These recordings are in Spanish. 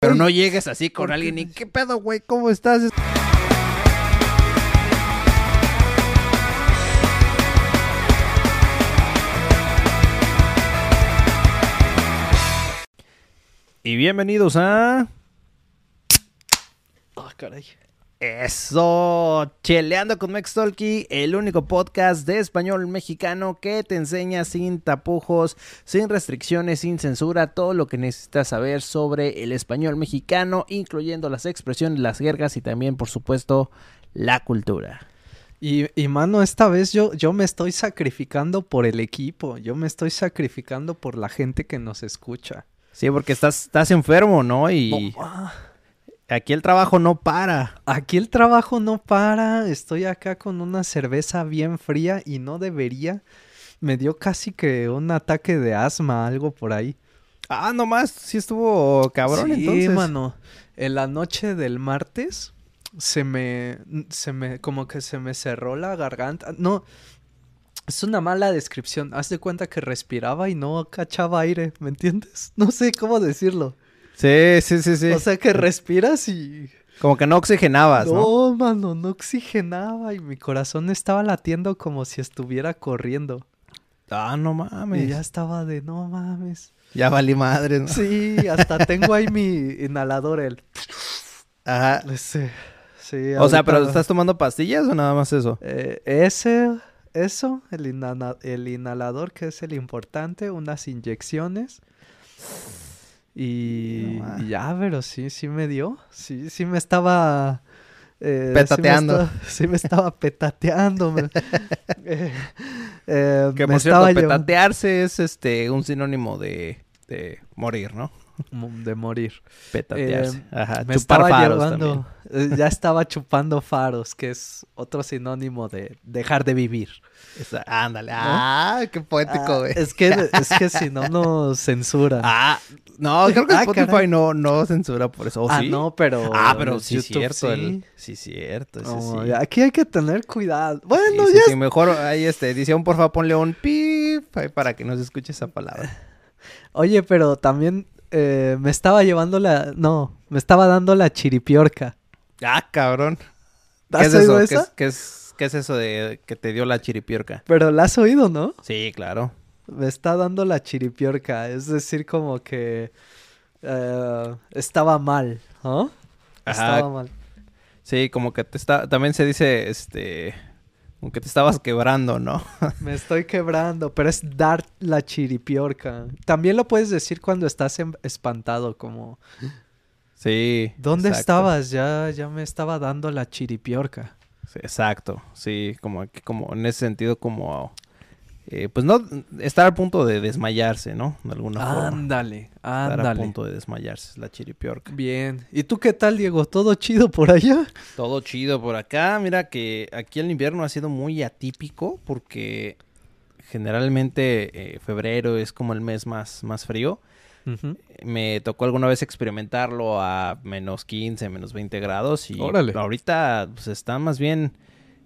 Pero no llegues así con alguien y ¿qué pedo, güey? ¿Cómo estás? Y bienvenidos a... Ah, caray. Eso, Cheleando con Mex Talkie, el único podcast de español mexicano que te enseña sin tapujos, sin restricciones, sin censura, todo lo que necesitas saber sobre el español mexicano, incluyendo las expresiones, las jergas y también, por supuesto, la cultura. Y, y mano, esta vez yo, yo me estoy sacrificando por el equipo, yo me estoy sacrificando por la gente que nos escucha. Sí, porque estás, estás enfermo, ¿no? Y Ah, aquí el trabajo no para. Aquí el trabajo no para, estoy acá con una cerveza bien fría y no debería. Me dio casi que un ataque de asma, algo por ahí. Ah, nomás, sí estuvo cabrón sí, entonces. mano. En la noche del martes se me, se me, como que se me cerró la garganta. No, es una mala descripción. Haz de cuenta que respiraba y no cachaba aire, ¿me entiendes? No sé cómo decirlo. Sí, sí, sí, sí. O sea que respiras y... Como que no oxigenabas, ¿no? No, mano, no oxigenaba y mi corazón estaba latiendo como si estuviera corriendo. Ah, no mames. Y Ya, ya estaba de no mames. valí madre, ¿no? Sí, hasta tengo ahí mi inhalador, el... Ajá. Ese, sí, O sea, pero ahorita- ¿estás tomando pastillas o nada más eso? Eh, ese, eso, el, inhala- el inhalador que es el importante, unas inyecciones. Y, No ma. y ya, pero sí, sí me dio. Sí, sí me estaba... eh, Petateando. Sí me estaba, sí me estaba petateando. me- eh, eh, Que me por cierto, llevando- petatearse es este un sinónimo de, de morir, ¿no? De morir. Petatearse. Eh, Ajá. Me Chupar estaba faros llevando... eh, ya estaba chupando faros, que es otro sinónimo de dejar de vivir. ándale. Ah, qué poético, Ah, es que es que si no nos censuran. Ah, no, creo que Ah, Spotify caray. no, no censura por eso. ¿O ah, sí? no, pero Ah, pero sí es YouTube cierto. sí. el- Sí, cierto. Oh, sí. Aquí hay que tener cuidado. Bueno, Sí, ya sí, mejor ahí este edición, por favor, ponle un pip para que no se escuche esa palabra. Oye, pero también eh, me estaba llevando la no, me estaba dando la chiripiorca. Ah, cabrón. ¿Qué ¿Has es oído eso? ¿Qué esa? es, qué es- qué es eso de que te dio la chiripiorca? Pero la has oído, ¿no? Sí, claro. Me está dando la chiripiorca, es decir, como que eh, estaba mal, ¿no? Ajá. Estaba mal. Sí, como que te está, también se dice, este, como que te estabas quebrando, ¿no? Me estoy quebrando, pero es dar la chiripiorca. También lo puedes decir cuando estás em- espantado, como Sí. ¿Dónde exacto. estabas? Ya, ya me estaba dando la chiripiorca. Sí, exacto, sí, como como en ese sentido, como, eh, pues no, estar a punto de desmayarse, ¿no? De alguna forma. Ándale, Estar a ándale. punto de desmayarse, es la chiripiorca. Bien. ¿Y tú qué tal, Diego? ¿Todo chido por allá? Todo chido por acá. Mira que aquí el invierno ha sido muy atípico porque generalmente eh, febrero es como el mes más, más frío. Me tocó alguna vez experimentarlo a menos 15, menos 20 grados y Órale. ahorita pues, está más bien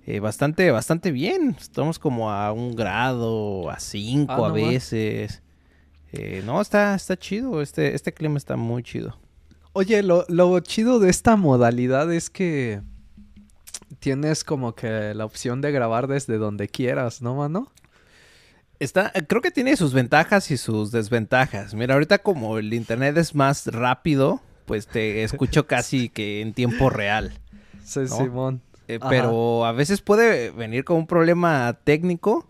eh, bastante, bastante bien. Estamos como a un grado, a cinco Ah, a no veces. Eh, no, está, está chido. Este, este clima está muy chido. Oye, lo, lo chido de esta modalidad es que tienes como que la opción de grabar desde donde quieras, ¿no, mano? Está, creo que tiene sus ventajas y sus desventajas. Mira, ahorita como el internet es más rápido, pues te escucho casi que en tiempo real. Sí, ¿No? Simón. Eh, pero a veces puede venir con un problema técnico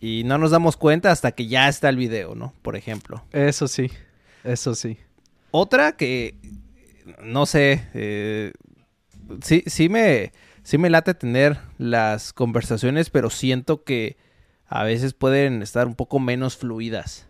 y no nos damos cuenta hasta que ya está el video, ¿no? Por ejemplo. Eso sí, eso sí. Otra que, no sé, eh, sí, sí, me, sí me late tener las conversaciones, pero siento que a veces pueden estar un poco menos fluidas,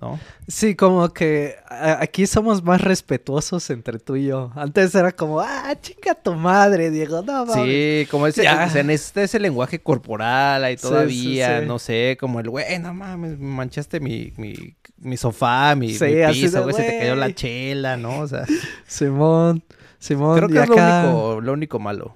¿no? Sí, como que aquí somos más respetuosos entre tú y yo. Antes era como, ah, chica tu madre, Diego, no mames. Sí, como ese, Ya. se necesita ese lenguaje corporal ahí Sí, sí, todavía, sí. no sé, como el güey, no mames, me manchaste mi, mi, mi sofá, mi, mi piso, güey, se te cayó la chela, ¿no? O sea, Simón, Simón. creo que es lo acá- único, lo único malo.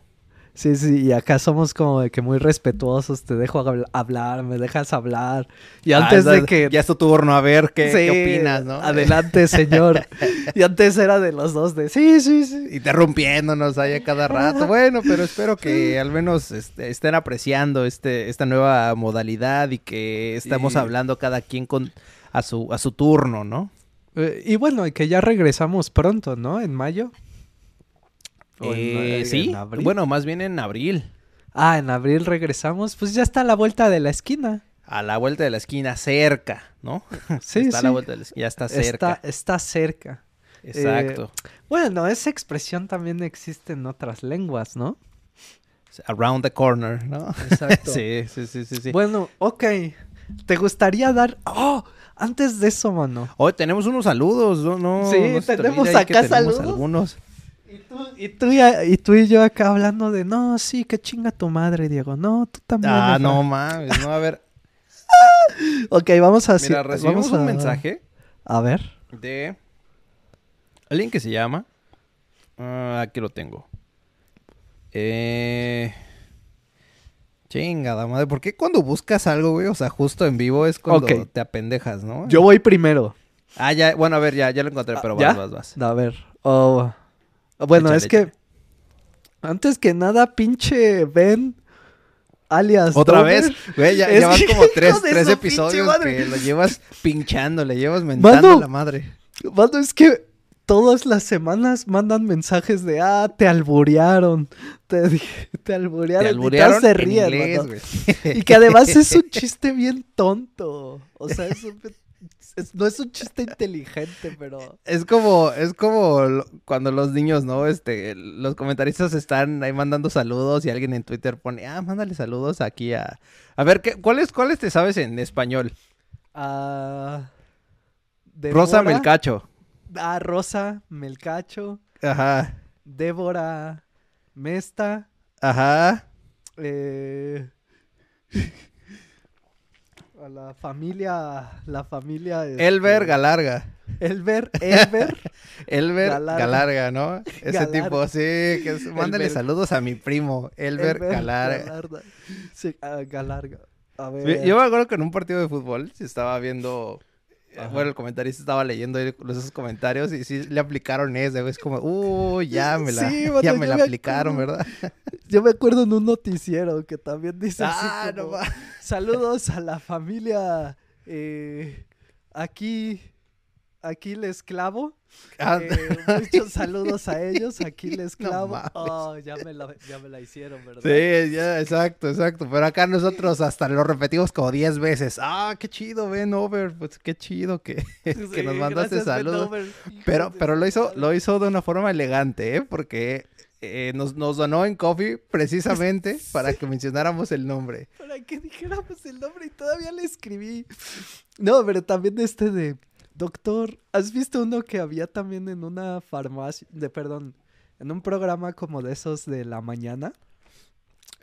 Sí, sí, y acá somos como de que muy respetuosos, te dejo habl- hablar, me dejas hablar. Y antes Ah, de es- que... Ya es tu turno, a ver qué, qué opinas, ¿no? Adelante, señor. y antes era de los dos de, sí, sí, sí. Interrumpiéndonos ahí a cada rato. Bueno, pero espero que al menos este, estén apreciando este, esta nueva modalidad y que estamos Y- hablando cada quien con a su, a su turno, ¿no? Eh, y bueno, y que ya regresamos pronto, ¿no? En mayo. ¿O en- Eh, sí, abril? bueno, más bien en abril. Ah, en abril regresamos. Pues ya está a la vuelta de la esquina. A la vuelta de la esquina, cerca, ¿no? Sí, está a sí. la vuelta de la esquina, ya está cerca. Está, está cerca. Exacto. Bueno, esa expresión también existe en otras lenguas, ¿no? Around the corner, ¿no? Exacto. sí, sí, sí, sí, sí. Bueno, ok. ¿Te gustaría dar... Oh, antes de eso, mano. Hoy tenemos unos saludos, ¿no? no Sí, no tenemos acá tenemos saludos. algunos. Y tú, y, tú y, y tú y yo acá hablando de, no, sí, que chinga tu madre, Diego. No, tú también. Ah, Efra". no mames, no, a ver. Ok, vamos a... Mira, recibimos vamos a- un mensaje A ver. de alguien que se llama. ah, aquí lo tengo. Eh. Chingada madre, ¿por qué cuando buscas algo, güey? O sea, justo en vivo es cuando te apendejas, ¿no? Yo voy primero. Ah, ya, bueno, a ver, ya, ya lo encontré, pero ¿Ya? vas, vas, vas. A ver. oh, Bueno, Échale, es que... Antes que nada, pinche Ben, alias... Otra vez, güey, ya, ya van como tres, episodios que lo llevas pinchando, le llevas mentando Mano. a la madre. Mano, es que todas las semanas mandan mensajes de, ah, te alburearon. Te, te alburearon. Te y alburearon se en ríen, inglés. Y que además es un chiste bien tonto. O sea, es un- es- no es un chiste inteligente, pero... Es como, es como lo- cuando los niños, ¿no? Este, los comentaristas están ahí mandando saludos y alguien en Twitter pone, ah, mándale saludos aquí a... A ver, ¿qué, ¿cuáles, ¿cuáles te sabes en español? ah, Rosa Melcacho. Ah, Rosa, Melcacho, Ajá, Débora, Mesta, ajá. eh, a la familia, la familia... este, Elber Galarga. Elber, Elber, Elber Galarga. Galarga, ¿no? Ese Galarga. tipo, sí, que es- mándale Elber. saludos a mi primo, Elber, Elber Galarga. Galarga. Sí, ah, Galarga. A ver. Yo me acuerdo que en un partido de fútbol se estaba viendo. Ajá. Bueno, el comentarista estaba leyendo esos comentarios y sí le aplicaron ese, güey. Es como, uh, ya me la, Sí, ya me la me aplicaron, acuerdo. ¿verdad? Yo me acuerdo en un noticiero que también dice así Ah, no como, ma- Saludos a la familia eh, aquí, aquí les clavo. Ah, Eh, muchos saludos a ellos, aquí les No clavo. mames. oh, ya me, la, ya me la hicieron, ¿verdad? Sí, ya, exacto, exacto. Pero acá nosotros hasta lo repetimos como 10 veces. Ah, qué chido, Ben Over. Pues qué chido que, que Sí, nos mandaste gracias, saludos. Pero, pero lo hizo, lo hizo de una forma elegante, ¿eh? Porque eh, nos, nos donó en coffee precisamente para que mencionáramos el nombre. Para que dijéramos el nombre y todavía le escribí. No, pero también este de doctor. ¿Has visto uno que había también en una farmacia? De perdón, en un programa como de esos de la mañana.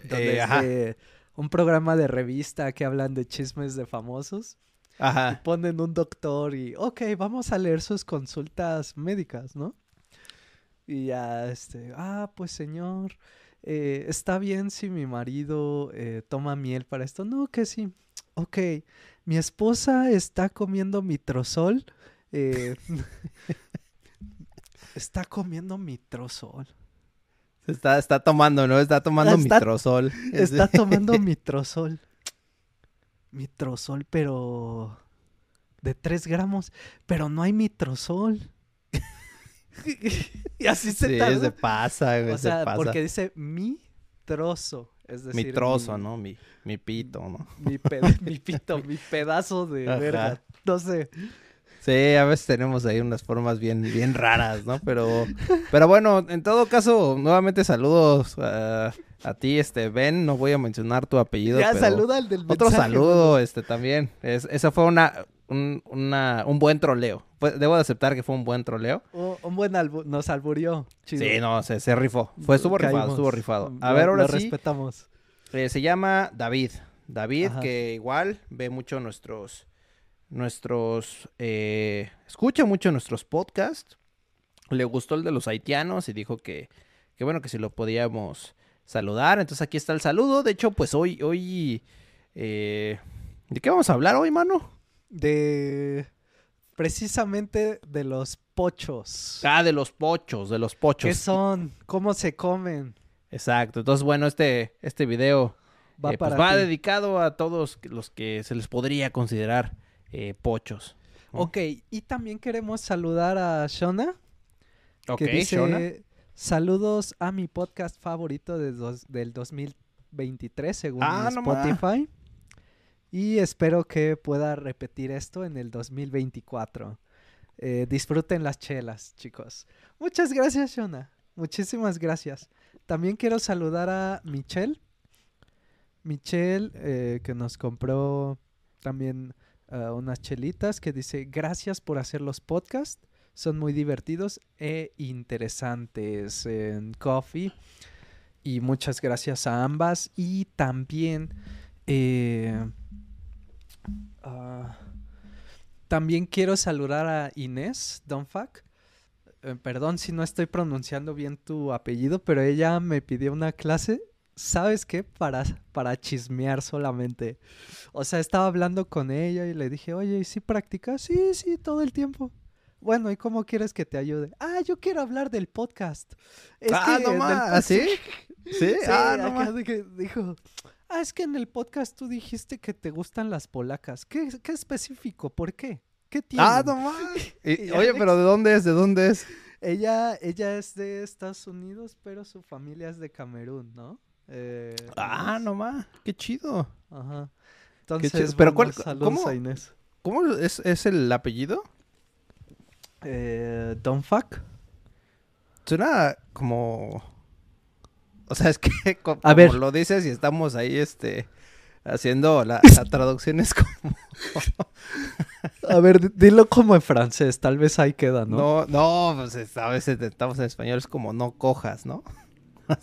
Donde Eh, es ajá. de un programa de revista que hablan de chismes de famosos. Ajá. Ponen un doctor y, ok, vamos a leer sus consultas médicas, ¿no? Y ya, este, ah, pues señor, eh, ¿está bien si mi marido eh, toma miel para esto? No, que sí. Ok, mi esposa está comiendo mitrozol. eh, está comiendo mitrozol. Está, está tomando, ¿no? Está tomando Está- mitrozol. Está tomando mitrozol. Mitrozol, pero... De 3 gramos. Pero no hay mitrozol. y así se Sí, tarda. se pasa, güey, O se sea, pasa. porque dice mi trozo. Es decir, mi trozo, mi- ¿no? Mi, mi pito, ¿no? Mi, ped- mi pito, mi pedazo de Ajá. verga. No sé. Sí, a veces tenemos ahí unas formas bien, bien raras, ¿no? Pero, pero bueno, en todo caso, nuevamente saludos a, a ti, este, Ben. No voy a mencionar tu apellido, Ya pero saluda al del otro saludo, este, también. Es, esa fue una, un, una, un buen troleo. Debo de aceptar que fue un buen troleo. Un, buen albu- nos alburió. Chido. Sí, no, se, se rifó. Fue, estuvo rifado, estuvo rifado. A Lo- ver, lo ahora sí, respetamos. eh, se llama David. David, Ajá. que igual ve mucho nuestros, nuestros, eh, escucha mucho nuestros podcasts. Le gustó el de los haitianos y dijo que, que bueno, que si lo podíamos saludar. Entonces aquí está el saludo. De hecho, pues hoy, hoy, eh, ¿de qué vamos a hablar hoy, mano? De precisamente de los pochos. Ah, de los pochos, de los pochos. ¿Qué son? ¿Cómo se comen? Exacto. Entonces, bueno, este, este video Va eh, pues, para va dedicado a todos los que se les podría considerar eh, pochos. ¿no? Ok, y también queremos saludar a Shona, Ok, que dice Shona. saludos a mi podcast favorito de dos- del 2023 según Ah, no. Spotify. Y espero que pueda repetir esto en el 2024. Eh, disfruten las chelas, chicos. Muchas gracias, Shona. Muchísimas gracias. También quiero saludar a Michelle. Michelle, eh, que nos compró también ah, unas chelitas, que dice, gracias por hacer los podcasts. Son muy divertidos e interesantes en Coffee. Y muchas gracias a ambas. Y también... eh, ah, también quiero saludar a Inés Donfac. Eh, perdón si no estoy pronunciando bien tu apellido, pero ella me pidió una clase, ¿sabes qué? Para, para chismear solamente. O sea, estaba hablando con ella y le dije, oye, ¿y si practicas? Sí, sí, todo el tiempo. Bueno, ¿y cómo quieres que te ayude? Ah, yo quiero hablar del podcast. Es Ah, que no más, ¿sí? ¿Sí? Sí, ah, no acá más. de que dijo, ah, es que en el podcast tú dijiste que te gustan las polacas. ¿Qué, qué específico? ¿Por qué? ¿Qué tiene? Ah, no oye, Alex- pero ¿de dónde es? ¿De dónde es? Ella, ella es de Estados Unidos, pero su familia es de Camerún, ¿no? Eh, Ah, Inés. no más. Qué chido. Ajá. chido. Entonces, Pero bueno, ¿cuál- cómo? a Inés. ¿Cómo es, es el apellido? Eh, Don't fuck. Suena como... O sea, es que co- como, A ver. lo dices y estamos ahí, este... Haciendo la, la traducción es como... A ver, di- dilo como en francés, tal vez ahí queda, ¿no? No, no, pues es- a veces estamos en español, es como no cojas, ¿no?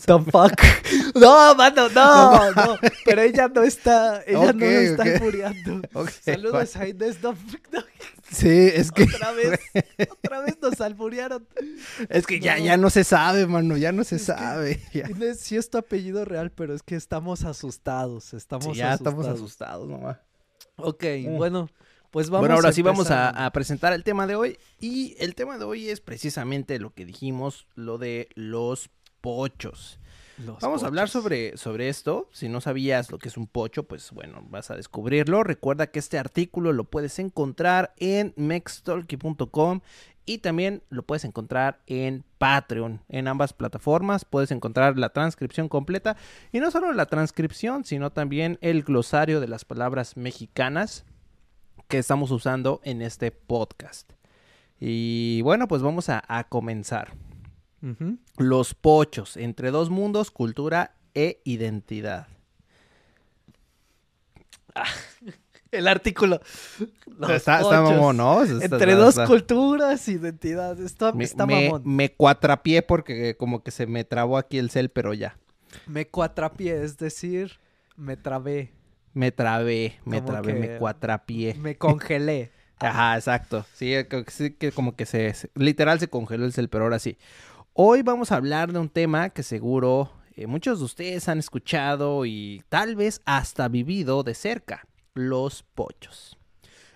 Don't fuck. No, mano, no, no. Pero ella no está, ella no Ok, está ok. albureando. Ok, Saludos a Inés fuck. No, Sí, es que, Otra vez, otra vez nos alburearon. es que ya, No. ya no se sabe, mano, ya no se Es que- sabe. Ya, Inés, sí es tu apellido real, pero es que estamos asustados. Estamos Sí, ya asustados. estamos asustados, mamá. Ok, Mm. bueno, pues vamos bueno, ahora a sí vamos a presentar el tema de hoy. Y el tema de hoy es precisamente lo que dijimos, lo de los pochos. Los Vamos a hablar sobre, sobre esto. Si no sabías lo que es un pocho, pues bueno, vas a descubrirlo. Recuerda que este artículo lo puedes encontrar en mextalky.com y también lo puedes encontrar en Patreon. En ambas plataformas puedes encontrar la transcripción completa. Y no solo la transcripción, sino también el glosario de las palabras mexicanas que estamos usando en este podcast. Y bueno, pues vamos a, a comenzar. Los pochos, entre dos mundos, cultura e identidad. El artículo. Los está, está mamón, ¿no? Está- Entre está- dos culturas, identidad. Está, Me, mamón. me cuatrapié porque como que se me trabó aquí el cel, pero ya. Me cuatrapié, es decir, me trabé, Me trabé, me Como trabé, me cuatrapié. me congelé. Ajá, exacto. Sí, que que como que se, se- literal se congeló el cel, pero ahora sí. Hoy vamos a hablar de un tema que seguro eh, muchos de ustedes han escuchado y tal vez hasta vivido de cerca, los pochos.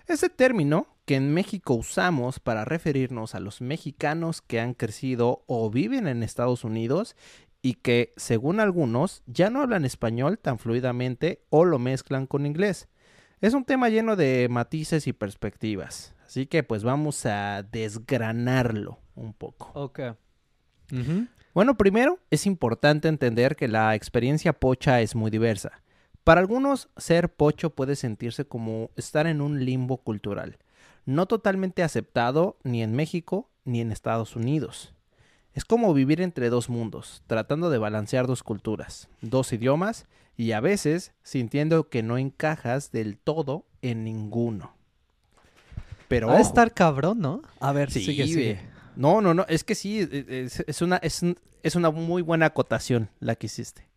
Este término que en México usamos para referirnos a los mexicanos que han crecido o viven en Estados Unidos y que, según algunos, ya no hablan español tan fluidamente o lo mezclan con inglés. Es un tema lleno de matices y perspectivas, así que pues vamos a desgranarlo un poco. Bueno, primero es importante entender que la experiencia pocha es muy diversa. Para algunos, ser pocho puede sentirse como estar en un limbo cultural, no totalmente aceptado ni en México ni en Estados Unidos. Es como vivir entre dos mundos, tratando de balancear dos culturas, dos idiomas y a veces sintiendo que no encajas del todo en ninguno. Pero de ojo, estar cabrón, ¿no? A ver, Sí, sigue. No, no, no, es que sí, e- es, es una, es, es una muy buena acotación la que hiciste.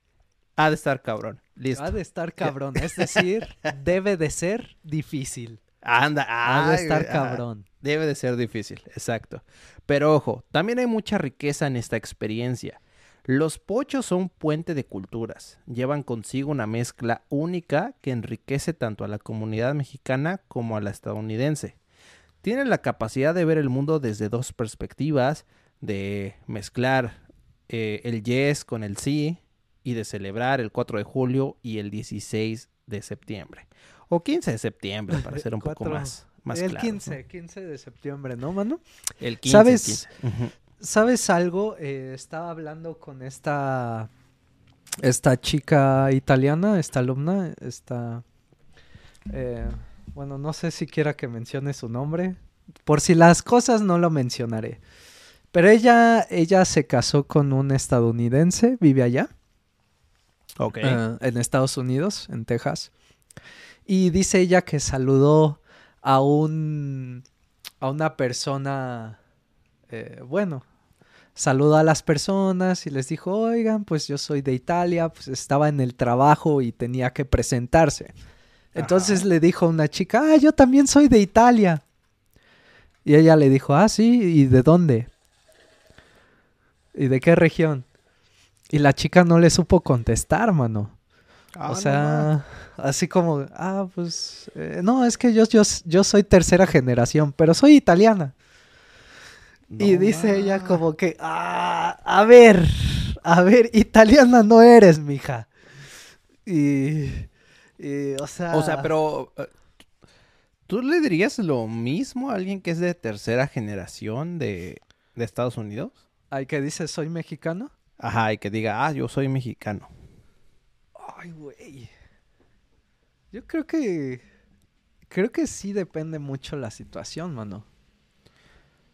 Ha de estar cabrón. Listo. Ha de estar cabrón, es decir, debe de ser difícil. Anda, Ha de ay, estar cabrón. Debe de ser difícil, exacto. Pero ojo, también hay mucha riqueza en esta experiencia. Los pochos son puente de culturas. Llevan consigo una mezcla única que enriquece tanto a la comunidad mexicana como a la estadounidense. Tienen la capacidad de ver el mundo desde dos perspectivas, de mezclar eh, el yes con el sí y de celebrar el 4 de julio y el 16 de septiembre. O 15 de septiembre, para ser un poco Cuatro. más, más el claros, 15, 15 de septiembre, ¿no, mano? ¿no? El 15. ¿Sabes? el 15. Ujú. ¿Sabes algo? Eh, estaba hablando con esta esta chica italiana, esta alumna, esta eh, bueno, no sé si quiera que mencione su nombre. Por si las cosas no lo mencionaré. Pero ella, ella se casó con un estadounidense, vive allá. Ok. eh, en Estados Unidos, en Texas. Y dice ella que saludó a un a una persona eh, bueno, saludó a las personas y les dijo, oigan, pues yo soy de Italia, pues estaba en el trabajo y tenía que presentarse. Entonces Ajá. le dijo a una chica, ah, yo también soy de Italia. Y ella le dijo, ah, sí, ¿y de dónde? ¿Y de qué región? Y la chica no le supo contestar, mano. Ah, o no sea, así como, ah, pues, eh, no, es que yo, yo, yo soy tercera generación, pero soy italiana. y dice ella como que, ah, a ver, a ver, italiana no eres, mija. Y, y, o sea... O sea, pero... eh, ¿Tú le dirías lo mismo a alguien que es de tercera generación de, de Estados Unidos? Ay, que dice, soy mexicano. Ajá, y que diga, ah, yo soy mexicano. Ay, güey. Yo creo que, creo que sí depende mucho la situación, mano.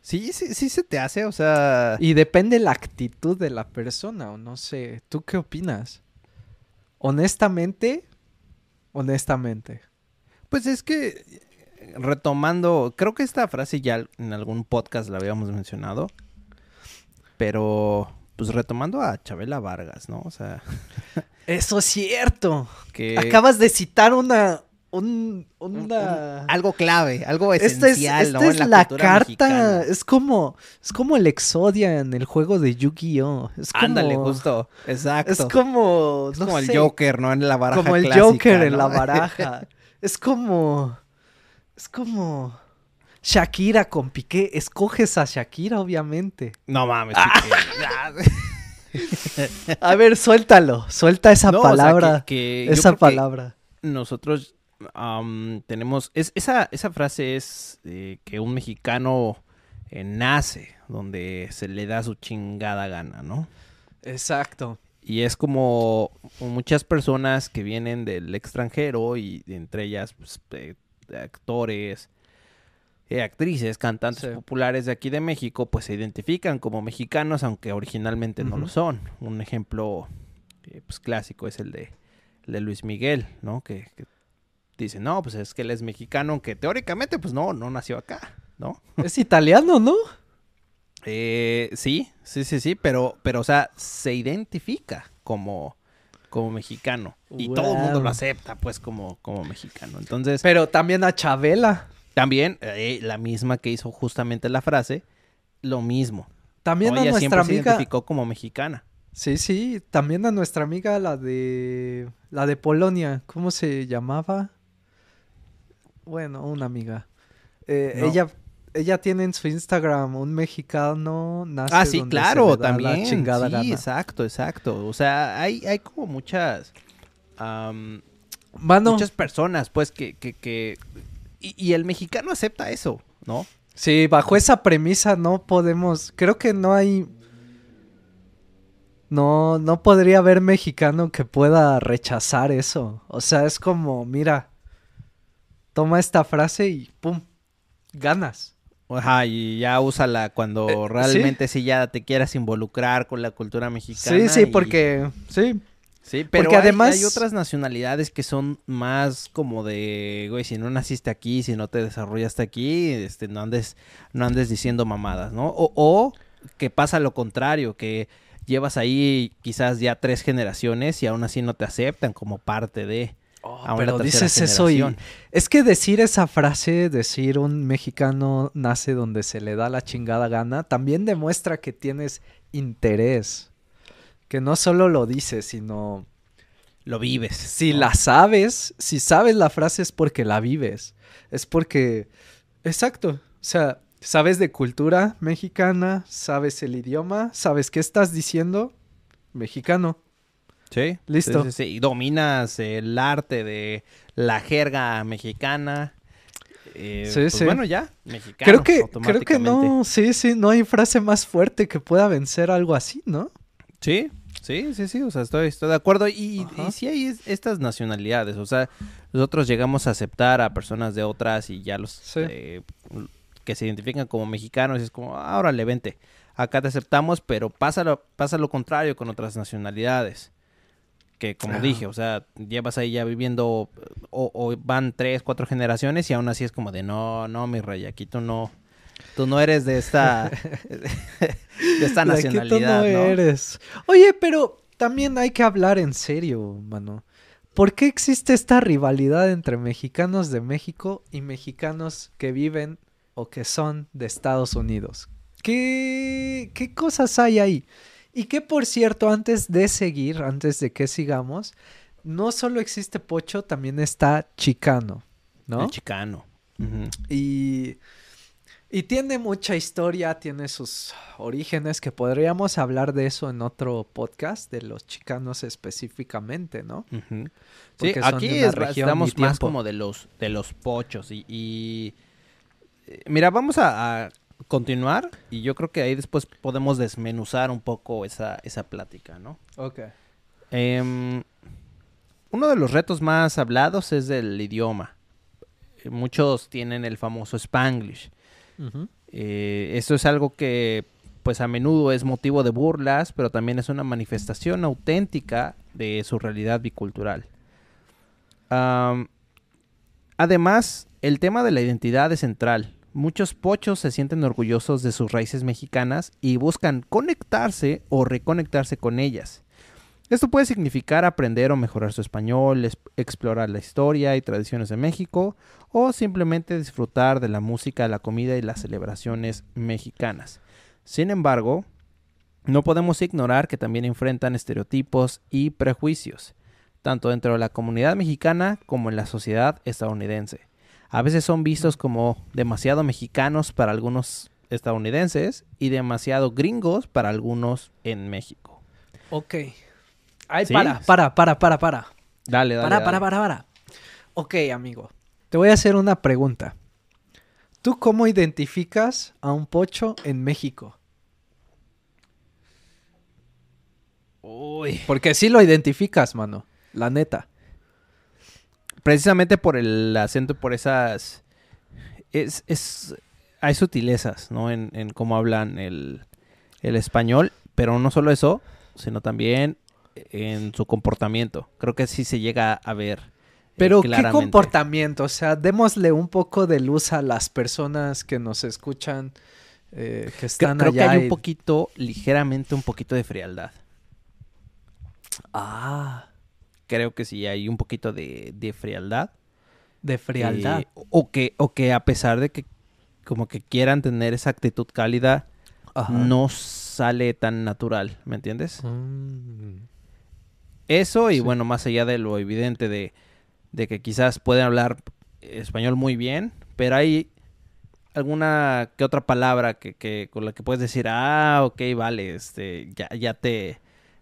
Sí, sí, sí se te hace, o sea... Y depende la actitud de la persona, o no sé. ¿Tú qué opinas? Honestamente, honestamente. Pues es que, retomando, creo que esta frase ya en algún podcast la habíamos mencionado, pero pues retomando a Chabela Vargas, ¿no? O sea, Eso es cierto. que... Acabas de citar una, un, un- una... un- algo clave, algo Esta es, esencial, esta ¿no? es en la, carta, mexicana. es como, es como el Exodia en el juego de Yu-Gi-Oh! Es como, Ándale, justo, exacto. Es como, Es no como el Joker, ¿no? En la baraja como el clásica, Joker en ¿no? la baraja. es como, es como Shakira con Piqué. Escoges a Shakira, obviamente. No mames, Ah. que- A ver, suéltalo, suelta esa No, o sea, palabra, que- esa palabra. nosotros tenemos es, esa, esa frase es eh, que un mexicano eh, nace donde se le da su chingada gana, ¿no? Exacto. Y es como muchas personas que vienen del extranjero y entre ellas pues, eh, actores, eh, actrices, cantantes Sí. populares de aquí de México, pues se identifican como mexicanos, aunque originalmente no lo son. Un ejemplo eh, pues, clásico es el de, el de Luis Miguel, ¿no? Que, que dice, no, pues es que él es mexicano, aunque teóricamente pues no, no nació acá, ¿no? Es italiano, ¿no? Eh, sí, sí, sí, sí, pero, pero, o sea, se identifica como, como mexicano. Y todo el mundo lo acepta, pues, como, como mexicano. Entonces, Pero también a Chabela. también, eh, la misma que hizo justamente la frase, lo mismo. También a nuestra siempre se amiga. identificó como mexicana. Sí, sí, también a nuestra amiga, la de. La de Polonia. ¿Cómo se llamaba? Bueno, una amiga. Eh, No. Ella. Ella tiene en su Instagram un mexicano nace Ah, sí, donde claro, da la también. chingada sí, gana. exacto, exacto. O sea, hay, hay como muchas... Mano, Muchas personas, pues, que... que, que... Y, y el mexicano acepta eso, ¿no? sí, bajo esa premisa no podemos. Creo que no hay. No, no podría haber mexicano que pueda rechazar eso. O sea, es como, mira, toma esta frase y ¡pum! Ganas. Ajá, y ya úsala cuando Eh, realmente sí. ya te quieras involucrar con la cultura mexicana. Sí, sí, y- porque. Sí. Sí, pero porque hay- además- hay otras nacionalidades que son más como de, güey, si no naciste aquí, si no te desarrollaste aquí, este, no andes, no andes diciendo mamadas, ¿no? O, o que pasa lo contrario, que llevas ahí quizás ya tres generaciones y aún así no te aceptan como parte de... a una Oh, pero dices eso y. Es que decir esa frase, decir un mexicano nace donde se le da la chingada gana, también demuestra que tienes interés. que no solo lo dices, sino Lo vives. si ¿no? la sabes, si sabes la frase es porque la vives. Es porque, exacto, o sea, sabes de cultura mexicana, sabes el idioma, sabes qué estás diciendo, mexicano. Sí. Listo. Sí, sí, sí. Y dominas el arte de la jerga mexicana. Eh, Sí, pues sí. Bueno, ya. Mexicano. Creo que, creo que no, sí, sí, no hay frase más fuerte que pueda vencer algo así, ¿no? Sí, sí, sí, sí, o sea, estoy, estoy de acuerdo. Y, y sí hay es- estas nacionalidades, o sea, nosotros llegamos a aceptar a personas de otras y ya los Sí. eh, que se identifican como mexicanos y es como, ahora le vente, acá te aceptamos, pero pasa lo, pasa lo contrario con otras nacionalidades. Que como Ajá. dije, o sea, llevas ahí ya viviendo o, o van tres, cuatro generaciones y aún así es como de no, no, mi rey, aquí tú no, tú no eres de esta, de esta aquí tú nacionalidad, no ¿no? eres. Oye, pero también hay que hablar en serio, mano. ¿Por qué existe esta rivalidad entre mexicanos de México y mexicanos que viven o que son de Estados Unidos? ¿Qué, qué cosas hay ahí? Y que, por cierto, antes de seguir, antes de que sigamos, no solo existe Pocho, también está Chicano, ¿no? El chicano. Y, y tiene mucha historia, tiene sus orígenes, que podríamos hablar de eso en otro podcast, de los chicanos específicamente, ¿no? Ujú. Sí, Porque son aquí es- región estamos más como de los de los pochos y, y, eh, mira, vamos a, a continuar y yo creo que ahí después podemos desmenuzar un poco esa, esa plática, ¿no? Ok. Em, uno de los retos más hablados es el idioma. Muchos tienen el famoso Spanglish. Eh, esto es algo que pues a menudo es motivo de burlas, pero también es una manifestación auténtica de su realidad bicultural. Además, el tema de la identidad es central. Muchos pochos se sienten orgullosos de sus raíces mexicanas y buscan conectarse o reconectarse con ellas. Esto puede significar aprender o mejorar su español, es- explorar la historia y tradiciones de México, o simplemente disfrutar de la música, la comida y las celebraciones mexicanas. Sin embargo, no podemos ignorar que también enfrentan estereotipos y prejuicios, tanto dentro de la comunidad mexicana como en la sociedad estadounidense. A veces son vistos como demasiado mexicanos para algunos estadounidenses y demasiado gringos para algunos en México. Ok. Ay, ¿Sí? para, para, para, para, para. Dale, dale. Para, dale. para, para, para. Ok, amigo. Te voy a hacer una pregunta. ¿Tú cómo identificas a un pocho en México? Uy. Porque sí lo identificas, mano. La neta. Precisamente por el acento, por esas... Es, es, hay sutilezas, ¿no? En, en cómo hablan el, el español, pero no solo eso, sino también en su comportamiento. Creo que sí se llega a ver. eh, Pero ¿qué comportamiento? O sea, démosle un poco de luz a las personas que nos escuchan, eh, que están Creo que allá. hay y- un poquito, ligeramente un poquito de frialdad. Ah, Creo que sí hay un poquito de, de frialdad. de frialdad. Eh, o, que, o que a pesar de que como que quieran tener esa actitud cálida, Ajá. no sale tan natural, ¿me entiendes? Mm. Eso y Sí. bueno, más allá de lo evidente de, de que quizás pueden hablar español muy bien, pero hay alguna que otra palabra que, que con la que puedes decir, ah, ok, vale, este, ya, ya te,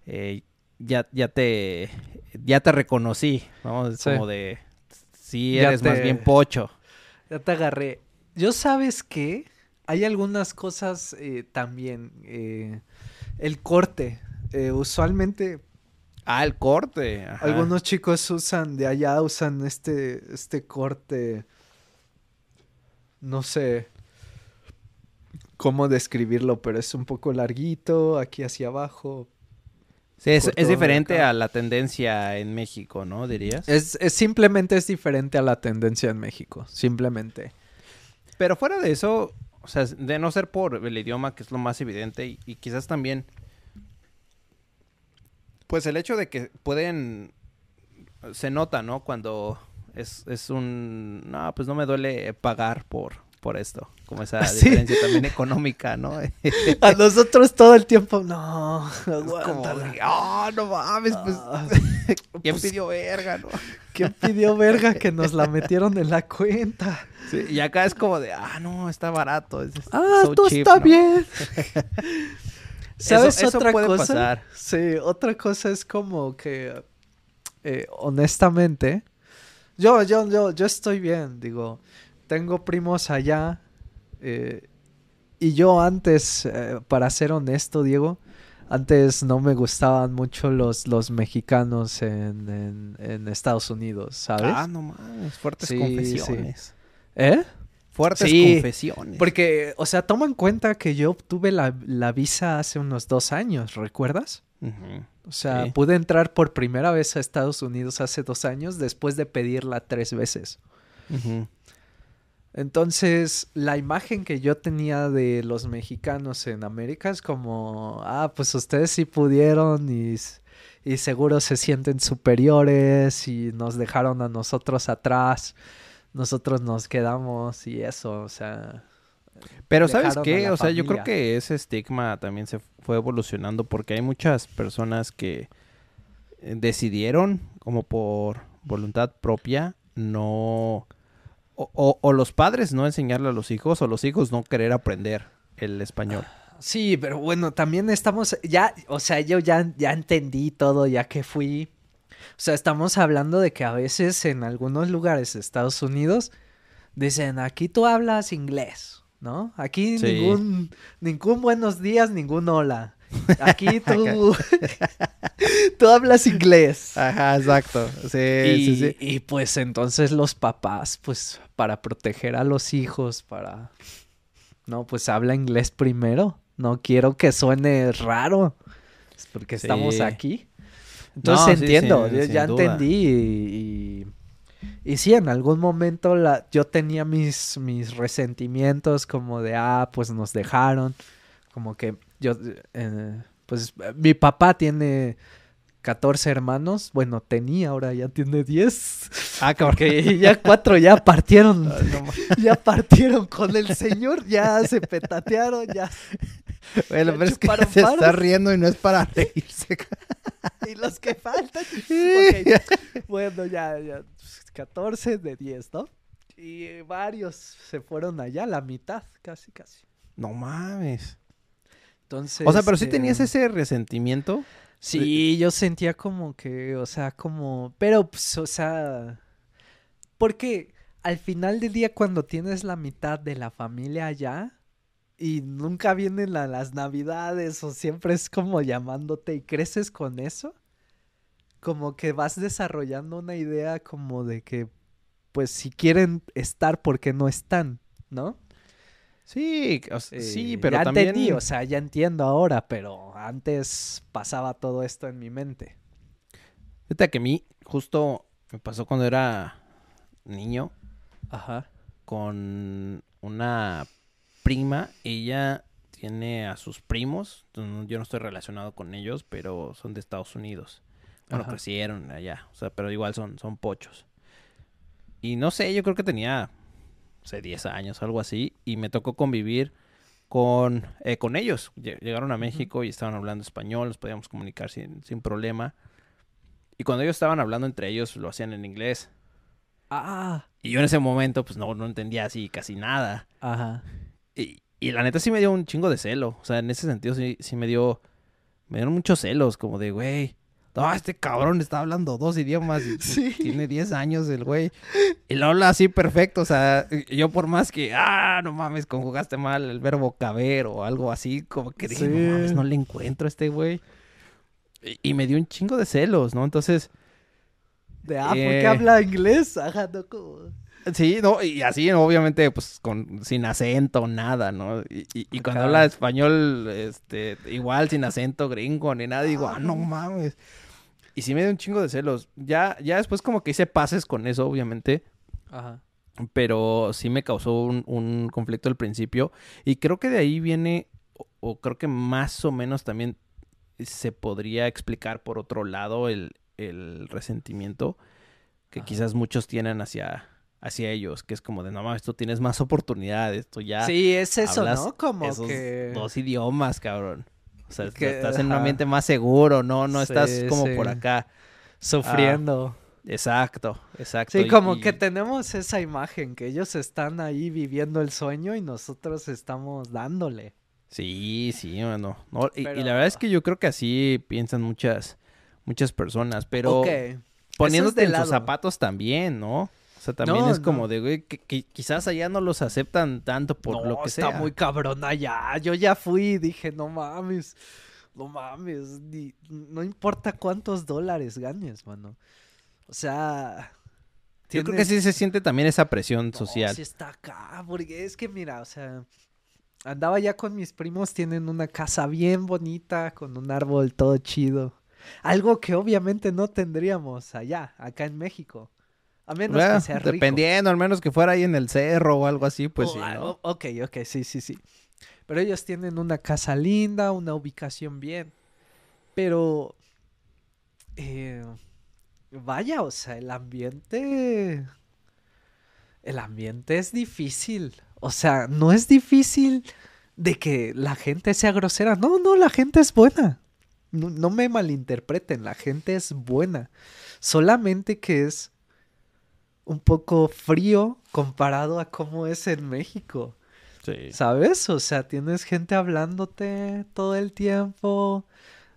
eh, ya, ya te, ya te reconocí, ¿no? Es Sí. como de, sí, eres más bien pocho. Ya te agarré. Yo sabes qué? Hay algunas cosas eh, también. eh, el corte. eh, usualmente Ah, el corte. ajá. algunos chicos usan de allá, usan este, este corte. No sé cómo describirlo, pero es un poco larguito, aquí hacia abajo. Sí, es, es diferente a la tendencia en México, ¿no? Dirías. Es, es simplemente es diferente a la tendencia en México. Simplemente. Pero fuera de eso, o sea, de no ser por el idioma, que es lo más evidente, y, y quizás también, pues el hecho de que pueden, se nota, ¿no? Cuando es, es un, no, pues no me duele pagar por, por esto. Como esa Sí. diferencia también económica, ¿no? A nosotros todo el tiempo, no, aguántala. "Ah, no mames, pues, Ah, ¿quién pues- pidió verga, no? ¿Quién pidió verga que nos la metieron en la cuenta? Sí, y acá es como de, ah, no, está barato. es- es Ah, so todo cheap", está ¿no? bien. ¿Sabes Eso- eso otra puede cosa? pasar. Sí, otra cosa es como que, eh, honestamente, yo, yo, yo, yo estoy bien, digo, tengo primos allá eh, y yo antes, eh, para ser honesto, Diego, antes no me gustaban mucho los, los mexicanos en, en, en Estados Unidos, ¿sabes? Ah, no mames, fuertes Sí, confesiones. ¿Eh? Fuertes Sí, confesiones. Porque, o sea, toma en cuenta que yo obtuve la, la visa hace unos dos años, ¿recuerdas? O sea, Sí. pude entrar por primera vez a Estados Unidos hace dos años después de pedirla tres veces. Ujú. Entonces, la imagen que yo tenía de los mexicanos en América es como, ah, pues ustedes sí pudieron y, y seguro se sienten superiores y nos dejaron a nosotros atrás, nosotros nos quedamos y eso, o sea, Pero ¿sabes qué? O sea, yo creo que ese estigma también se fue evolucionando porque hay muchas personas que eh, decidieron, como por voluntad propia, no... O, o- o los padres no enseñarle a los hijos o los hijos no querer aprender el español. Sí, pero bueno, también estamos, ya, o sea, yo ya, ya entendí todo, ya que fui. O sea, estamos hablando de que a veces en algunos lugares de Estados Unidos dicen, aquí tú hablas inglés, ¿no? Aquí Sí. ningún, ningún buenos días, ningún hola. Aquí tú, tú hablas inglés. Ajá, exacto. Sí, y, y pues entonces los papás, pues para proteger a los hijos, para... No, pues habla inglés primero. No quiero que suene raro. Es porque estamos Sí. aquí. Entonces No, sí, entiendo, yo ya duda. entendí y, y, y sí, en algún momento la, yo tenía mis, mis resentimientos como de, ah, pues nos dejaron, como que yo, eh, pues mi papá tiene 14 hermanos, bueno, tenía, ahora ya tiene 10, Ah, cabrón. que ya cuatro ya partieron, no ma- ya partieron con el señor, ya se petatearon, ya, Bueno, pero es que se está riendo y no es para reírse. y los que faltan, ok, bueno, ya, ya, 14 de 10, ¿no? Y varios se fueron allá, la mitad, casi, casi. No mames. Entonces. O sea, pero sí eh, tenías ese resentimiento. Sí, yo sentía como que, o sea, como. Pero, pues, o sea. Porque al final del día, cuando tienes la mitad de la familia allá. Y nunca vienen la- las navidades o siempre es como llamándote y creces con eso. Como que vas desarrollando una idea como de que, pues si quieren estar, ¿por qué no están? ¿No? Sí, o sea, sí, Eh, pero ya también. entendí, o sea, ya entiendo ahora, pero antes pasaba todo esto en mi mente. Fíjate que a mí justo me pasó cuando era niño Ajá. con una prima. Ella tiene a sus primos. Yo no estoy relacionado con ellos, pero son de Estados Unidos. Bueno, Ajá. crecieron allá. O sea, pero igual son, son pochos. Y no sé, yo creo que tenía, sé, 10 años, algo así. Y me tocó convivir con, eh, con ellos. Lle- Llegaron a México y estaban hablando español, nos podíamos comunicar sin, sin problema. Y cuando ellos estaban hablando entre ellos, lo hacían en inglés. Ah, Y yo en ese momento, pues no, no entendía así casi nada. ajá. Y, y la neta sí me dio un chingo de celo. O sea, en ese sentido sí, sí me dio. Me dieron muchos celos, como de, güey. No, este cabrón está hablando dos idiomas. y Sí. Tiene 10 años el güey. Y lo habla así perfecto. O sea, yo por más que, ah, no mames, conjugaste mal el verbo caber o algo así, como que dije, Sí. no mames, no le encuentro a este güey. Y, y me dio un chingo de celos, ¿no? Entonces, De, ah, ¿por Eh. qué habla inglés? Ajá, no como... Sí, no, y así, obviamente, pues, con, sin acento, nada, ¿no? Y, y- y cuando habla español, este, igual, sin acento gringo, ni nada, digo, ah, no mames. Y sí me dio un chingo de celos. Ya, ya después como que hice pases con eso, obviamente, Ajá. pero sí me causó un, un conflicto al principio. Y creo que de ahí viene, o, o creo que más o menos también se podría explicar por otro lado el, el resentimiento que Ajá. quizás muchos tienen hacia, hacia ellos, que es como de, no mames, tú tienes más oportunidades, tú ya Sí, es eso, ¿no? Como esos que... dos idiomas, cabrón. O sea, Que- estás en un ambiente más seguro, no, no estás como sí. por acá. Sufriendo. Exacto, exacto. sí, y- como y- que tenemos esa imagen, que ellos están ahí viviendo el sueño y nosotros estamos dándole. Sí, sí, bueno. No, y, la verdad es que yo creo que así piensan muchas, muchas personas, pero poniéndote de en sus lado. zapatos también, ¿no? O sea, también No, es como no. de, güey, que, que quizás allá no los aceptan tanto por no, lo que está sea. muy cabrona ya. Yo ya fui y dije, no mames, no mames, ni- no importa cuántos dólares ganes, mano. O sea... Yo creo que sí se siente también esa presión social. sí está acá, porque es que mira, o sea, andaba ya con mis primos, tienen una casa bien bonita, con un árbol todo chido. Algo que obviamente no tendríamos allá, acá en México. A menos Bueno, que sea rico. dependiendo, al menos que fuera ahí en el cerro o algo así, pues Oh, sí, ¿no? Ok, ok, sí, sí, sí. Pero ellos tienen una casa linda, una ubicación bien. Pero... eh, vaya, o sea, el ambiente... El ambiente es difícil. O sea, no es difícil de que la gente sea grosera. No, no, la gente es buena. No, no me malinterpreten, la gente es buena. Solamente que es un poco frío comparado a cómo es en México. Sí. ¿Sabes? O sea, tienes gente hablándote todo el tiempo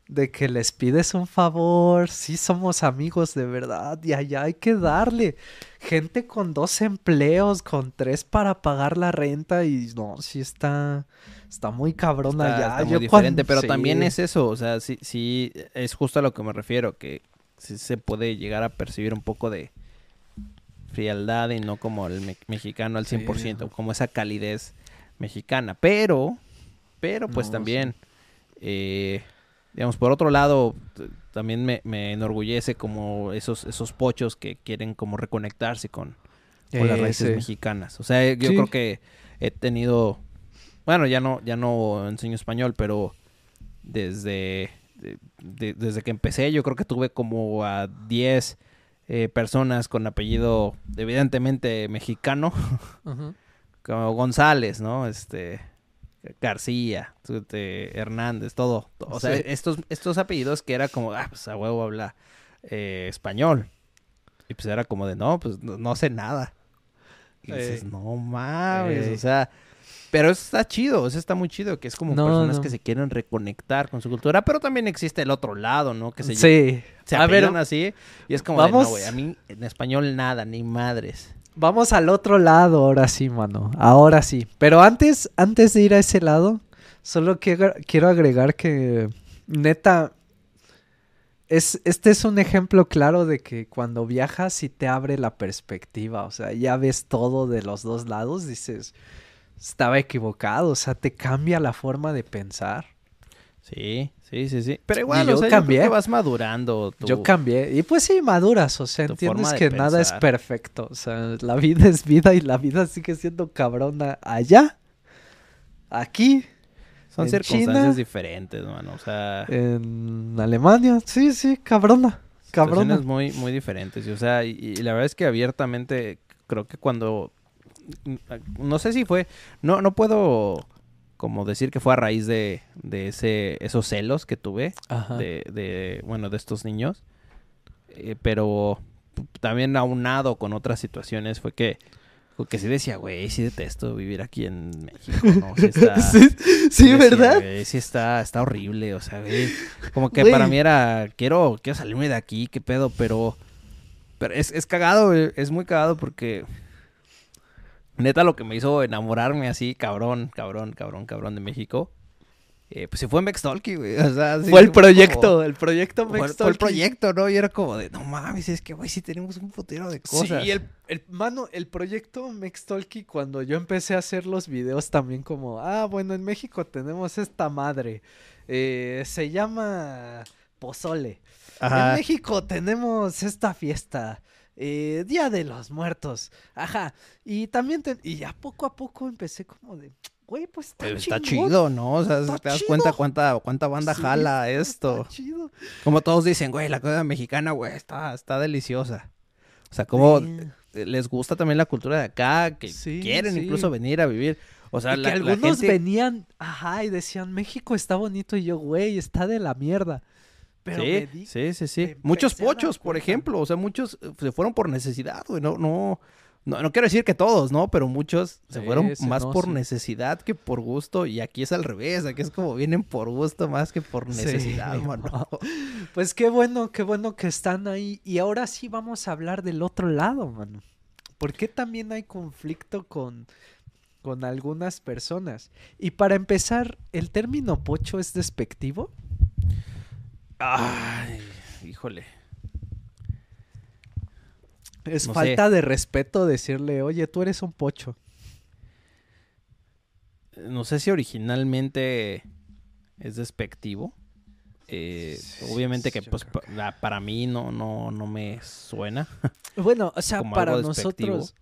de que les pides un favor, sí somos amigos de verdad y allá hay que darle. Gente con dos empleos, con tres para pagar la renta y no, sí está, está muy cabrón allá. está muy Yo diferente, pero sí. también es eso, o sea, sí, sí, es justo a lo que me refiero, que sí se puede llegar a percibir un poco de frialdad y no como el me- mexicano al Sí, 100%, ajá. como esa calidez mexicana, pero, pero pues No, también, eh, digamos, por otro lado, también me, me enorgullece como esos, esos pochos que quieren como reconectarse con, con las raíces Ese. mexicanas. O sea, yo Sí. creo que he tenido, bueno, ya no, ya no enseño español, pero desde, de- de- desde que empecé, yo creo que tuve como a 10 eh, personas con apellido evidentemente mexicano, como González, ¿no? Este García, este, Hernández, todo. O sea, Sí. estos, estos apellidos que era como, ah, pues a huevo habla eh, español. Y pues era como de, no, pues no, no sé nada. Y dices, no mames, Ey. o sea... Pero eso está chido, eso está muy chido, que es como No, personas no. que se quieren reconectar con su cultura, pero también existe el otro lado, ¿no? Que se, Sí. Se A ver, así y es como de, vamos- no, güey, a mí en español nada, ni madres. Vamos al otro lado, ahora sí, mano. Ahora sí. Pero antes, antes de ir a ese lado, solo quiero, quiero agregar que, neta, es, este es un ejemplo claro de que cuando viajas sí te abre la perspectiva. O sea, ya ves todo de los dos lados, dices, estaba equivocado. O sea, te cambia la forma de pensar. Sí, sí, sí, sí. Pero igual, yo o sea, yo creo cambié. que vas madurando. tu- Yo cambié. Y pues sí, maduras. O sea, entiendes que nada es perfecto. O sea, la vida es vida y la vida sigue siendo cabrona allá. Aquí. Son en circunstancias China, diferentes, mano. O sea, En Alemania. Sí, sí, cabrona. Cabrona. muy, muy diferentes. Y, o sea, y, y la verdad es que abiertamente creo que cuando... No sé si fue... No, no puedo como decir que fue a raíz de, de ese, esos celos que tuve Ajá. de, de, bueno, de estos niños. Eh, pero también aunado con otras situaciones fue que, que sí decía, güey, sí detesto vivir aquí en México, ¿no? Sí está... sí, sí, sí decía, ¿verdad? güey, sí está, está horrible, o sea, güey. Como que Güey. para mí era, quiero, quiero salirme de aquí, qué pedo, pero... Pero es, es cagado, güey, es muy cagado porque... Neta, lo que me hizo enamorarme así, cabrón, cabrón, cabrón, cabrón de México. Eh, pues se fue Mextalki, güey. O sea, sí fue el como- proyecto, el proyecto fue, fue el proyecto, ¿no? Y era como de, no mames, es que, güey, sí tenemos un putero de cosas. Sí, el, el- mano, el proyecto Mextalki, cuando yo empecé a hacer los videos también como, ah, bueno, en México tenemos esta madre, eh, se llama Pozole. Ajá. En México tenemos esta fiesta, eh, Día de los Muertos, ajá, y también, te- y ya poco a poco empecé como de, güey, pues está, Pero está chingón, chido, ¿no? O sea, Está te das chido. cuenta cuánta, cuánta banda Sí, jala está esto. chido. Como todos dicen, güey, la comida mexicana, güey, está, está deliciosa. O sea, como les gusta también la cultura de acá, que Sí, quieren sí. incluso venir a vivir. O sea, y la, que la algunos gente- venían, ajá, y decían, México está bonito. Y yo, güey, está de la mierda. Pero sí, di- sí, sí, sí. Muchos pochos, por ejemplo. O sea, muchos eh, se fueron por necesidad, güey. No, no, no, no quiero decir que todos, ¿no? Pero muchos se Sí, fueron más no, por sí. necesidad que por gusto. Y aquí es al revés. Aquí es como vienen por gusto más que por necesidad, mano. Pues qué bueno, qué bueno que están ahí. Y ahora sí vamos a hablar del otro lado, mano. ¿Por qué también hay conflicto con, con algunas personas? Y para empezar, ¿el término pocho es despectivo? Ay, híjole. Es No sé. falta de respeto decirle, oye, tú eres un pocho. No sé si originalmente es despectivo. Eh, Sí, obviamente que pues creo pa- la- para mí no, no, no me suena. Bueno, o sea, para nosotros...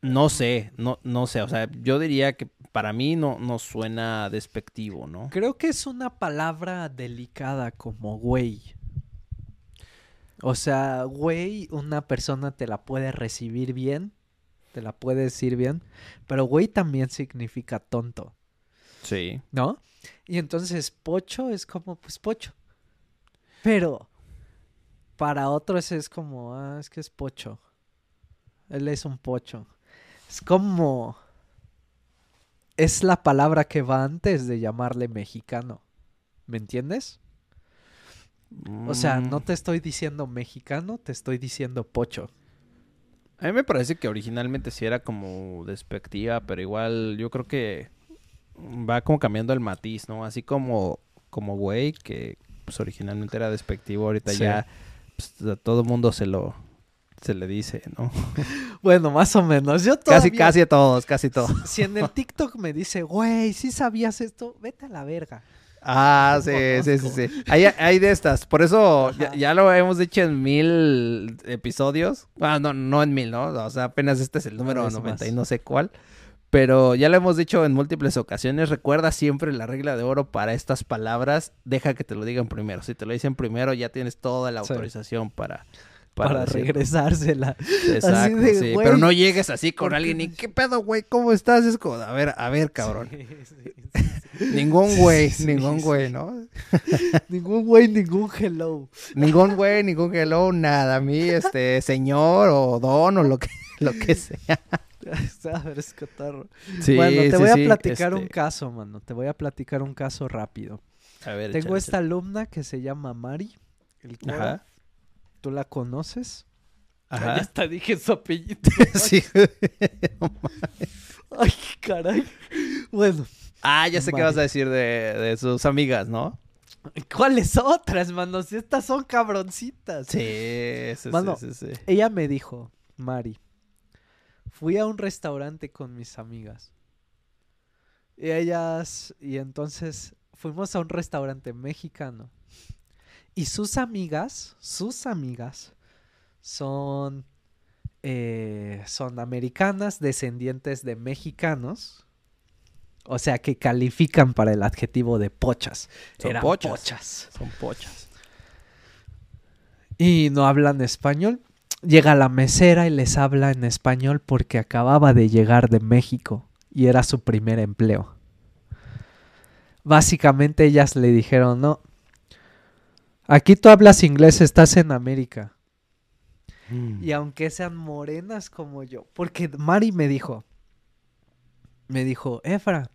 No sé, no, no sé. O sea, yo diría que para mí no, no suena despectivo, ¿no? Creo que es una palabra delicada como güey. O sea, güey, una persona te la puede recibir bien, te la puede decir bien, pero güey también significa tonto, Sí. ¿no? Y entonces pocho es como, pues pocho. Pero para otros es como, ah, es que es pocho. Él es un pocho. Es como... Es la palabra que va antes de llamarle mexicano. ¿Me entiendes? O sea, Mm, no te estoy diciendo mexicano, te estoy diciendo pocho. A mí me parece que originalmente sí era como despectiva, pero igual yo creo que va como cambiando el matiz, ¿no? Así como, como güey, que pues originalmente era despectivo, ahorita Sí. ya pues, a todo mundo se lo se le dice, ¿no? Bueno, más o menos. Yo Casi, todavía- casi a todos, casi todos. Si en el TikTok me dice, güey, si sabías esto, vete a la verga. Ah, sí, sí, sí, sí. Hay, hay de estas. Por eso ya, lo hemos dicho en mil episodios. Ah, no, no en mil, ¿no? O sea, apenas este es el número es 90 y no sé cuál. Pero ya lo hemos dicho en múltiples ocasiones. Recuerda siempre la regla de oro para estas palabras. Deja que te lo digan primero. Si te lo dicen primero, ya tienes toda la Sí. autorización para, regresársela. Exacto, de, sí. güey, Pero no llegues así con ¿por qué alguien y? ¿qué pedo, güey? ¿Cómo estás? Es como, a ver, a ver, cabrón. Sí, sí. Ningún güey, ningún güey, ¿no? Ningún güey, ningún hello. Ningún güey, ningún hello, nada. A mí, este, señor o don o lo que, lo que sea. A ver, es cotorro. Sí, bueno, te voy a platicar un este, caso, mano. Te voy a platicar un caso rápido. A ver, Tengo échale, esta alumna que se llama Mari. El coro. Ajá. ¿Tú la conoces? Ya Ajá. hasta dije su apellido. sí. Ay, caray. Bueno, Ah, ya sé qué vas a decir de, de sus amigas, ¿no? ¿cuáles otras, mano? Si estas son cabroncitas. Sí, sí, Mano. sí, sí, sí. Ella me dijo, Mari, fui a un restaurante con mis amigas. Y ellas, y entonces fuimos a un restaurante mexicano. Y sus amigas, sus amigas, son, eh, son americanas, descendientes de mexicanos. O sea, que califican para el adjetivo de pochas. Son Eran pochas. pochas. Son pochas. y no hablan español. Llega la mesera y les habla en español porque acababa de llegar de México y era su primer empleo. Básicamente ellas le dijeron, no, aquí tú hablas inglés, estás en América. Y aunque sean morenas como yo, porque Mari me dijo, me dijo, Efra,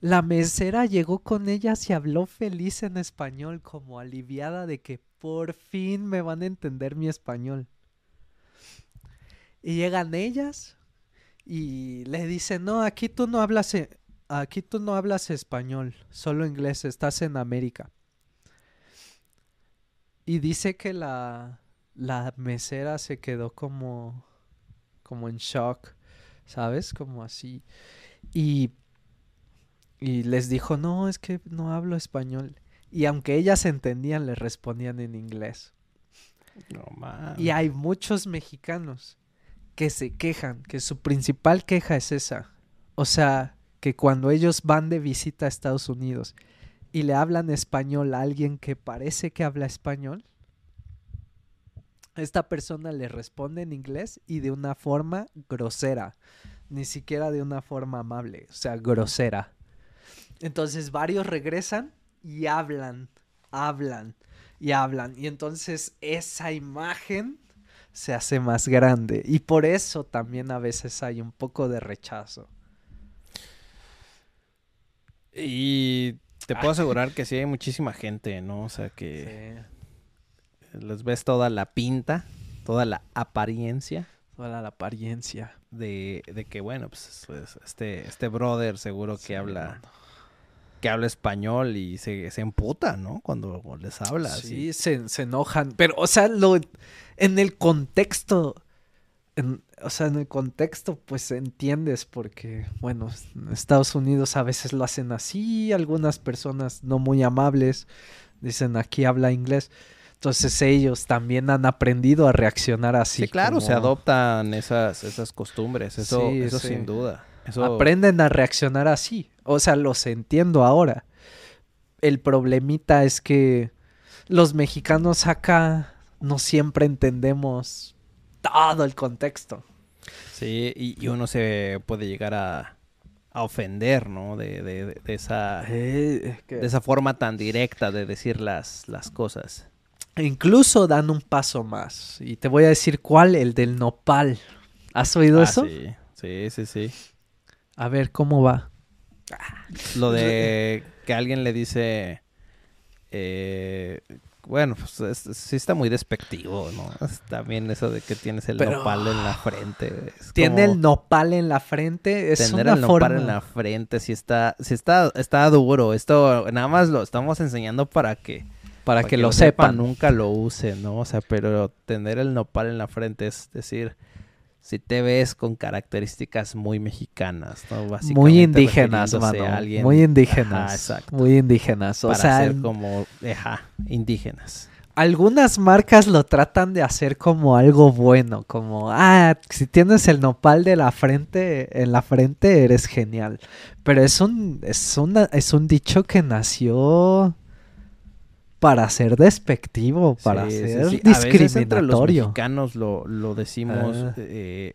la mesera llegó con ellas y habló feliz en español, como aliviada de que por fin me van a entender mi español. Y llegan ellas y le dicen, no, aquí tú no hablas, e- aquí tú no hablas español, solo inglés, estás en América. Y dice que la, la mesera se quedó como, como en shock, ¿sabes? Como así. Y, y les dijo, no, es que no hablo español. Y aunque ellas entendían, les respondían en inglés. No mames. Y hay muchos mexicanos que se quejan, que su principal queja es esa. O sea, que cuando ellos van de visita a Estados Unidos y le hablan español a alguien que parece que habla español, esta persona le responde en inglés y de una forma grosera, ni siquiera de una forma amable, o sea, grosera. Entonces varios regresan y hablan, hablan y hablan. Y entonces esa imagen se hace más grande. Y por eso también a veces hay un poco de rechazo. Y te puedo asegurar que sí hay muchísima gente, ¿no? O sea que les ves toda la pinta, toda la apariencia. Toda la apariencia. De, de que, bueno, pues, pues este, este brother seguro que habla que habla español y se, se emputa, ¿no? Cuando les habla. Sí, Se, se, enojan. Pero, o sea, lo, en el contexto, o sea, en el contexto, pues entiendes porque, bueno, en Estados Unidos a veces lo hacen así, algunas personas no muy amables dicen aquí habla inglés. Entonces ellos también han aprendido a reaccionar así. Sí, claro, se adoptan esas, esas costumbres, eso, eso sin duda. Aprenden a reaccionar así. O sea, los entiendo ahora. El problemita es que los mexicanos acá no siempre entendemos todo el contexto. Sí, y, uno se puede llegar a, ofender, ¿no? De, de, esa, eh, de esa forma tan directa de decir las, las cosas. E incluso dan un paso más. Y te voy a decir cuál, el del nopal. ¿Has oído ah, eso? Sí, sí, sí, sí. A ver, ¿cómo va? Lo de que alguien le dice... Eh, bueno, pues sí está muy despectivo, ¿no? También eso de que tienes el nopal en la frente. Tiene el nopal en la frente. Es tener el nopal en la frente, sí está, sí está, está duro. Esto nada más lo estamos enseñando para que para, que, lo, sepan. Nunca lo use, ¿no? O sea, pero tener el nopal en la frente es decir, si te ves con características muy mexicanas, ¿no? Básicamente muy indígenas, mano. Muy indígenas. exacto. Muy indígenas. O Para sea, ser como, ajá, indígenas. Algunas marcas lo tratan de hacer como algo bueno, como, ah, si tienes el nopal de la frente, en la frente eres genial. Pero es un, es una, es un dicho que nació para ser despectivo, para ser discriminatorio. los mexicanos lo, lo decimos ah. eh,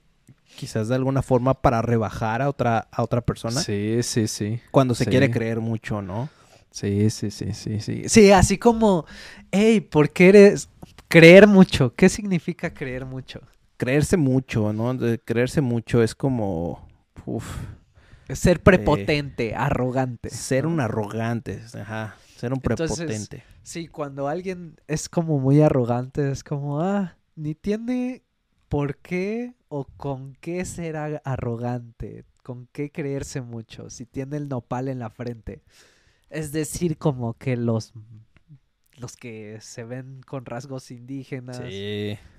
quizás de alguna forma para rebajar a otra, a otra persona. Sí, sí, sí. Cuando se quiere creer mucho, ¿no? Sí, sí, sí, sí, sí. Sí, así como, hey, ¿por qué eres creer mucho? ¿Qué significa creer mucho? Creerse mucho, ¿no? creerse mucho es como, uf, ser prepotente, arrogante. Ser un arrogante, ajá. Ser un prepotente. sí, cuando alguien es como muy arrogante, es como, ah, ni tiene por qué o con qué ser arrogante, con qué creerse mucho, si tiene el nopal en la frente. Es decir, como que los los que se ven con rasgos indígenas,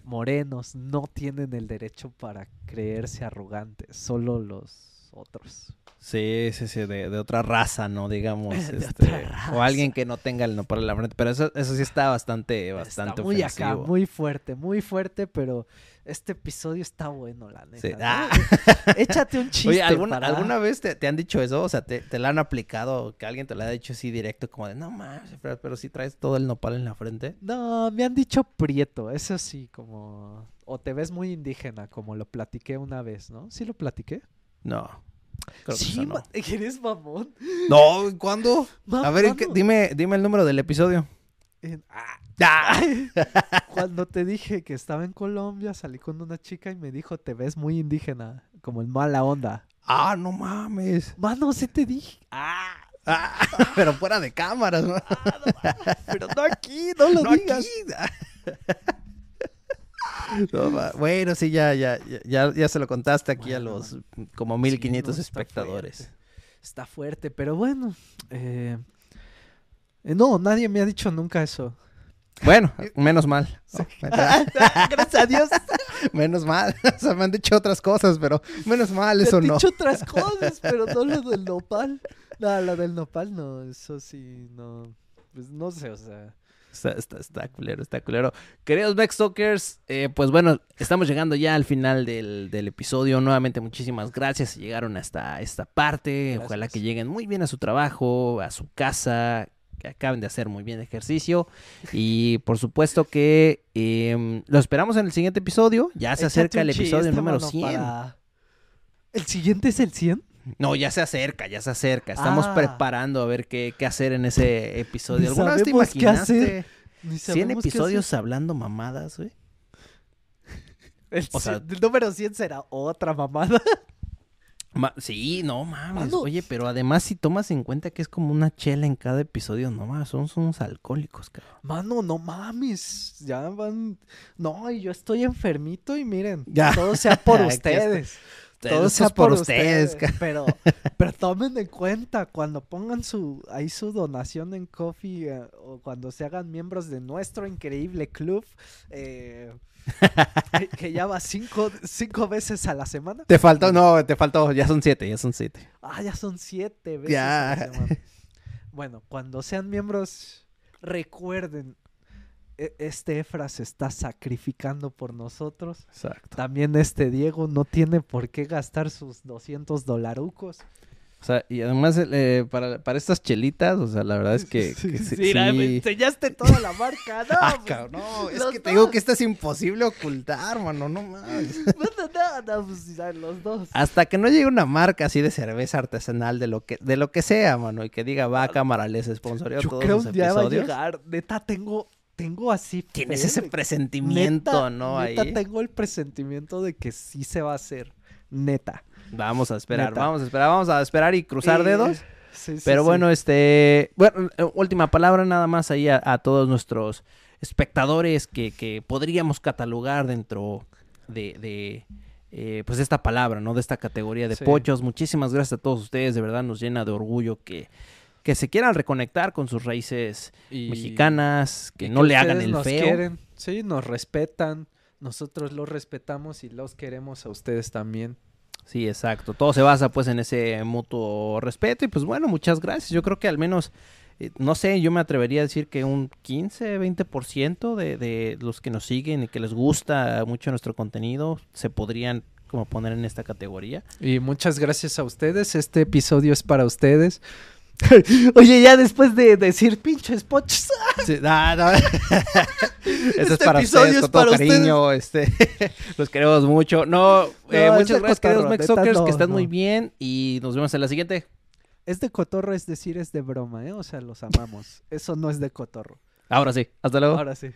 morenos, no tienen el derecho para creerse arrogantes, solo los otros. Sí, sí, sí, de, otra raza, ¿no? Digamos. este, O alguien que no tenga el no para la frente. Pero eso, eso sí está bastante, bastante muy acá, muy fuerte, muy fuerte, pero este episodio está bueno, la neta. Ah. Échate un chiste. Oye, ¿alguna, vez te, han dicho eso? O sea, te, te la han aplicado, que alguien te lo ha dicho así directo, como de, no mames, pero, pero si traes todo el nopal en la frente. No, me han dicho prieto, eso sí, como... O te ves muy indígena, como lo platiqué una vez, ¿no? ¿Sí lo platiqué? No sí, no. ¿eres mamón? No, ¿cuándo? a ver, dime, dime el número del episodio. Ah, Cuando te dije que estaba en Colombia, salí con una chica y me dijo, te ves muy indígena, como en mala onda. Ah, no mames. Mano, sí te dije. Ah. ah pero fuera de cámaras, ¿no? Ah, pero no aquí, no lo digas. bueno, sí, ya, ya, ya, ya se lo contaste aquí a los como 1500 espectadores. Está fuerte, pero bueno. Eh, eh, no, nadie me ha dicho nunca eso. Bueno, menos mal. Gracias a Dios. menos mal. O sea, me han dicho otras cosas, pero menos mal, eso no. Me han dicho otras cosas, pero no lo del nopal. No, lo del nopal no, eso sí, no. Pues no sé, o sea. Está, culero, está culero. Queridos Backstalkers, eh, pues bueno, estamos llegando ya al final del, episodio. Nuevamente, muchísimas gracias si llegaron hasta esta parte. Ojalá que lleguen muy bien a su trabajo, a su casa, que acaben de hacer muy bien ejercicio. Y por supuesto que em, lo esperamos en el siguiente episodio. Ya se acerca el episodio número mano, 100. para- ¿El siguiente es el 100? No, ya se acerca, ya se acerca. Estamos Ah. preparando a ver qué, qué hacer en ese episodio. ¿Alguna vez te imaginaste hacer. Ni 100 sabemos qué episodios hablando mamadas, güey? El, o sea- el número 100 será otra mamada. Ma- sí, no mames. Oye, pero además si tomas en cuenta que es como una chela en cada episodio, no mames, son, son unos alcohólicos, cabrón. Mano, no mames. Ya van. No, y yo estoy enfermito y miren. Ya. Todo sea por ustedes. Todo sea por ustedes, ca- Pero, pero tomen en cuenta cuando pongan su ahí su donación en Coffee eh, o cuando se hagan miembros de nuestro increíble club eh, que, que ya va cinco, cinco veces a la semana. Te faltó, no, te faltó, ya son siete, ya son siete. Ah, ya son siete veces a la Ya. semana. Bueno, cuando sean miembros, recuerden, este Efra se está sacrificando por nosotros. Exacto. También este Diego no tiene por qué gastar sus 200 dolarucos. O sea, y además eh, para, para estas chelitas, o sea, la verdad es que, que sí- Mira, me sí. enseñaste toda la marca, ¿no? Ah, pues, cabrón, no, es los que te digo dos. que esto es imposible ocultar, mano, no mames. bueno, no, no, pues, ya, los dos. Hasta que no llegue una marca así de cerveza artesanal de lo que de lo que sea, mano, y que diga, va, cámara, les sponsoreo Yo todos creo los un día va a episodios. llegar. Neta, tengo, tengo así. Tienes ese presentimiento, neta, ¿no? Neta, Ahí. tengo el presentimiento de que sí se va a hacer. Neta. Vamos a esperar, Neta. vamos a esperar, vamos a esperar y cruzar Eh, dedos. sí, sí, Pero sí. bueno, este, bueno, eh, última palabra nada más ahí a, a todos nuestros espectadores que, que podríamos catalogar dentro de, de, eh, pues esta palabra, ¿no? De esta categoría de pochos. Muchísimas gracias a todos ustedes, de verdad nos llena de orgullo que, que se quieran reconectar con sus raíces Y- mexicanas, que no le hagan el nos feo. quieren, sí, nos respetan. Nosotros los respetamos y los queremos a ustedes también. Sí, exacto. Todo se basa pues en ese mutuo respeto y pues bueno, muchas gracias. Yo creo que al menos, eh, no sé, yo me atrevería a decir que un 15, 20% de, de los que nos siguen y que les gusta mucho nuestro contenido se podrían como poner en esta categoría. Y muchas gracias a ustedes. Este episodio es para ustedes. Oye, ya después de decir pinches pochos. Sí, no, no. Esto es Este para ustedes es con todo para cariño, este, los queremos mucho. No, eh, No, es muchas gracias queridos no, que estén no. muy bien y nos vemos en la siguiente. Es de cotorro, es decir, es de broma, ¿eh? O sea, los amamos. Eso no es de cotorro. Ahora sí, hasta luego. Ahora sí.